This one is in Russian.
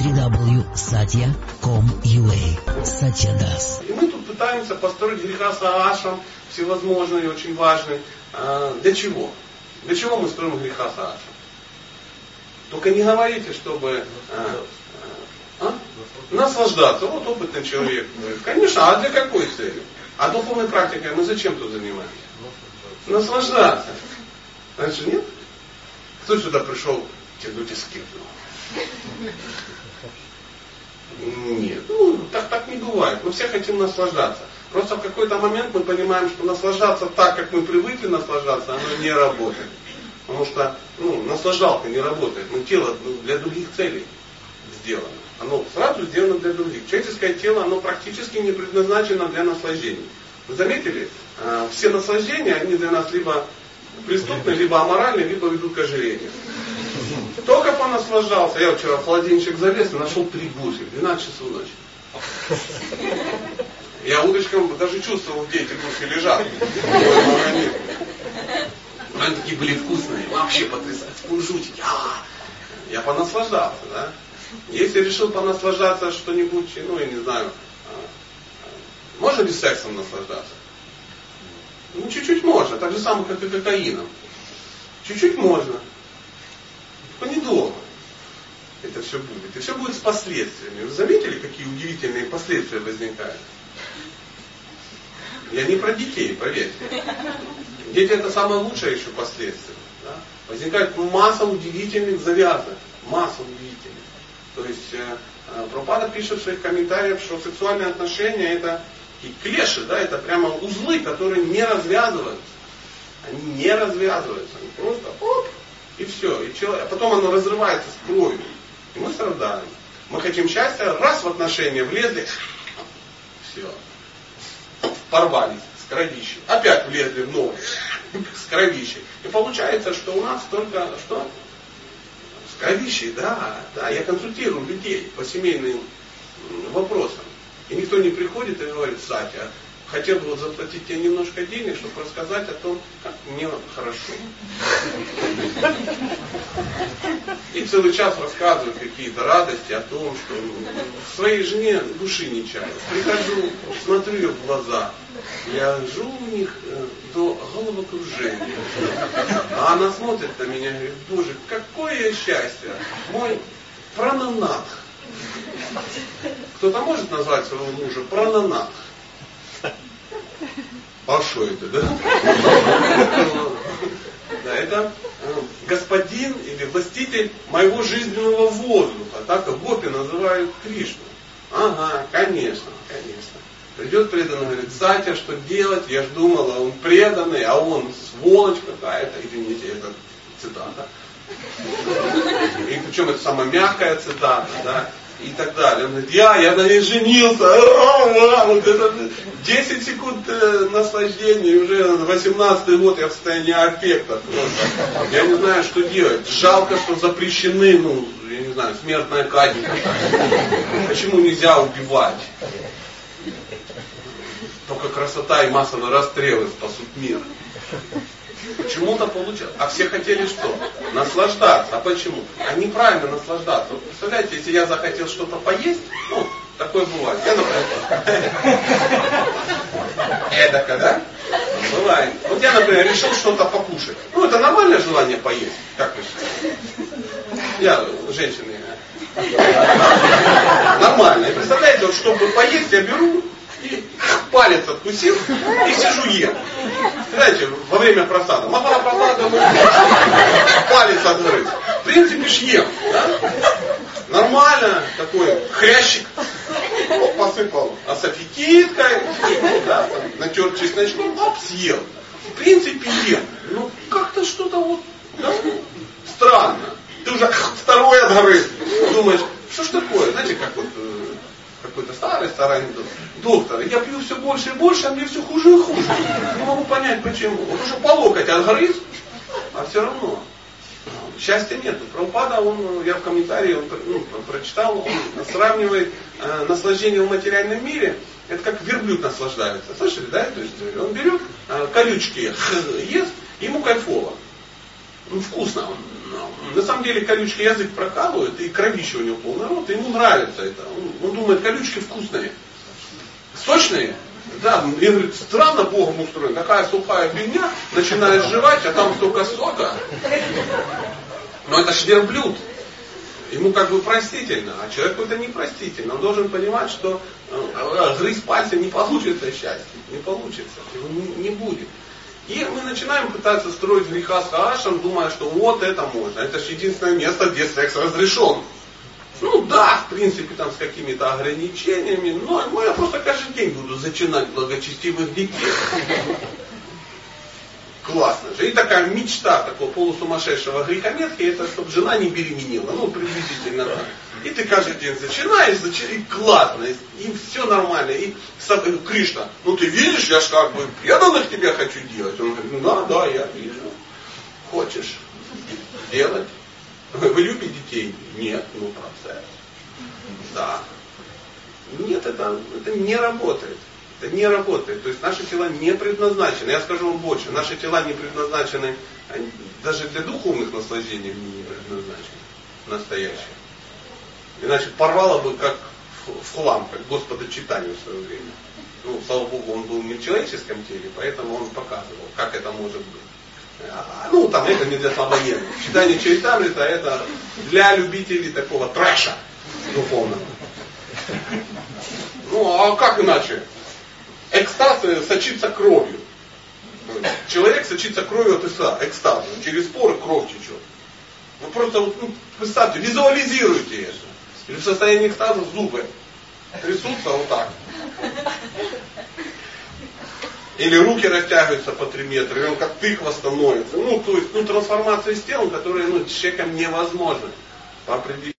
www.satya.com.ua Satya Das. И мы тут пытаемся построить греха Саашам, всевозможные, очень важные. А, для чего? Для чего мы строим греха Саашам? Только не говорите, чтобы... А, а? Наслаждаться. Вот опытный человек. Конечно, а для какой цели? А духовной практикой мы зачем тут занимаемся? Наслаждаться. Значит, нет? Кто сюда пришел тянуть эскизу? Нет, ну так, так не бывает. Мы все хотим наслаждаться. Просто в какой-то момент мы понимаем, что наслаждаться так, как мы привыкли наслаждаться, оно не работает. Потому что ну, наслаждалка не работает. Но тело ну, для других целей сделано. Оно сразу сделано для других. Человеческое тело, оно практически не предназначено для наслаждений. Вы заметили? А, все наслаждения, они для нас либо преступные, либо аморальные, либо ведут к ожирению. Только понаслаждался. Я вчера в холодильничек залез и нашел три гуси. 12 часов ночи. Я удочком даже чувствовал, где эти гуси лежат. Они такие были вкусные, вообще потрясающие, кунжутики. А, я понаслаждался, да? Если решил понаслаждаться что-нибудь, ну, я не знаю, а, можно ли сексом наслаждаться? Ну, чуть-чуть можно, так же самое, как и кокаином. Чуть-чуть можно. Недолго это все будет. И все будет с последствиями. Вы заметили, какие удивительные последствия возникают? Я не про детей, поверьте. Дети это самое лучшее еще последствие. Да? Возникает масса удивительных завязок. Масса удивительных. То есть э, э Пропада пишет в своих комментариях, что сексуальные отношения это и клеши, да, это прямо узлы, которые не развязываются. Они не развязываются. Они просто оп, и все. И человек, а потом оно разрывается с кровью. И мы страдаем. Мы хотим счастья, раз в отношения влезли, все. Порвались с кровищей. Опять влезли в новые с кровищей. И получается, что у нас только что? С кровищей, да, да. Я консультирую людей по семейным вопросам. И никто не приходит и говорит, Сатя, хотел бы вот заплатить тебе немножко денег, чтобы рассказать о том, как мне хорошо. И целый час рассказывают какие-то радости о том, что в своей жене души не чаю. Прихожу, смотрю ее в глаза, я жу у них э, до головокружения. А она смотрит на меня и говорит, боже, какое счастье! Мой прананат кто-то может назвать своего мужа прананах? А что это, да? Да, это э, господин или властитель моего жизненного воздуха. Так как гопи называют Кришну. Ага, конечно, конечно. Придет преданный, говорит, Сатя, что делать? Я ж думала, он преданный, а он сволочь какая-то. Извините, это цитата. И причем это самая мягкая цитата, да и так далее. Он говорит, я, я на ней женился, вот это 10 секунд э, наслаждения, и уже 18 год я в состоянии аффекта. Я не знаю, что делать. Жалко, что запрещены, ну, я не знаю, смертная казнь. Почему нельзя убивать? Только красота и массовые расстрелы спасут мир. Почему-то получилось. А все хотели что? Наслаждаться. А почему? А неправильно наслаждаться. Вот представляете, если я захотел что-то поесть, ну, такое бывает. Я, например, эдако, да? Бывает. Вот я, например, решил что-то покушать. Ну, это нормальное желание поесть. Как вы? Я, женщины, нормально. И представляете, вот чтобы поесть, я беру палец откусил и сижу ем. Знаете, во время просада. Махала просада, палец открыть. В принципе, ж ем. Да? Нормально, такой хрящик. Оп, посыпал. А с да, натер чесночком, оп, съел. В принципе, ем. Ну, как-то что-то вот, да, странно. Ты уже второй отгрыз. Думаешь, что ж такое? Знаете, как вот э, какой-то старый старый доктор, я пью все больше и больше, а мне все хуже и хуже. Не могу понять почему. Вот уже по локоть отгрыз, а все равно. Счастья нету. Правопада, он, я в комментарии он, ну, прочитал, он сравнивает э, наслаждение в материальном мире, это как верблюд наслаждается. Слышали, да? То есть он берет э, колючки, ест, ему кайфово. Ну, вкусно. На самом деле колючки язык прокалывает, и кровище у него полный рот, и ему нравится это. Он, он думает, колючки вкусные. Сочные? Да, и говорит, странно Богом устроен, такая сухая фигня, начинаешь жевать, а там столько сока. Но это ж верблюд. Ему как бы простительно, а человеку это непростительно. Он должен понимать, что э, грызть пальцы не получится счастье, не получится, его не будет. И мы начинаем пытаться строить греха с Хаашем, думая, что вот это можно. Это же единственное место, где секс разрешен. Ну да, в принципе, там с какими-то ограничениями, но ну, я просто каждый день буду зачинать благочестивых детей. Классно же. И такая мечта такого полусумасшедшего грехометки, это чтобы жена не беременела. Ну, приблизительно так. И ты каждый день зачинаешь, зачинаешь, классно, и, все нормально. И Кришна, ну ты видишь, я ж как бы преданных тебе хочу делать. Он говорит, ну да, да, я вижу. Хочешь делать? Вы любите детей? Нет, ну процесс. Да. Нет, это, это не работает. Не работает. То есть наши тела не предназначены. Я скажу вам больше. Наши тела не предназначены, даже для духовных наслаждений не предназначены. Настоящие. Иначе порвало бы как в хлам, как Господа читанию в свое время. Ну, слава Богу, он был не в человеческом теле, поэтому он показывал, как это может быть. А, ну, там это не для слабонервных. Читание Чайтамрита это для любителей такого трэша духовного. Ну, а как иначе? Экстаз сочится кровью. Человек сочится кровью от экстаза. Через споры кровь течет. Вы просто вот, ну, представьте, визуализируйте это. Или в состоянии экстаза зубы трясутся вот так. Или руки растягиваются по 3 метра, и он как тыква становится. Ну, то есть, ну, трансформация с телом, которая ну, с человеком невозможна по определению.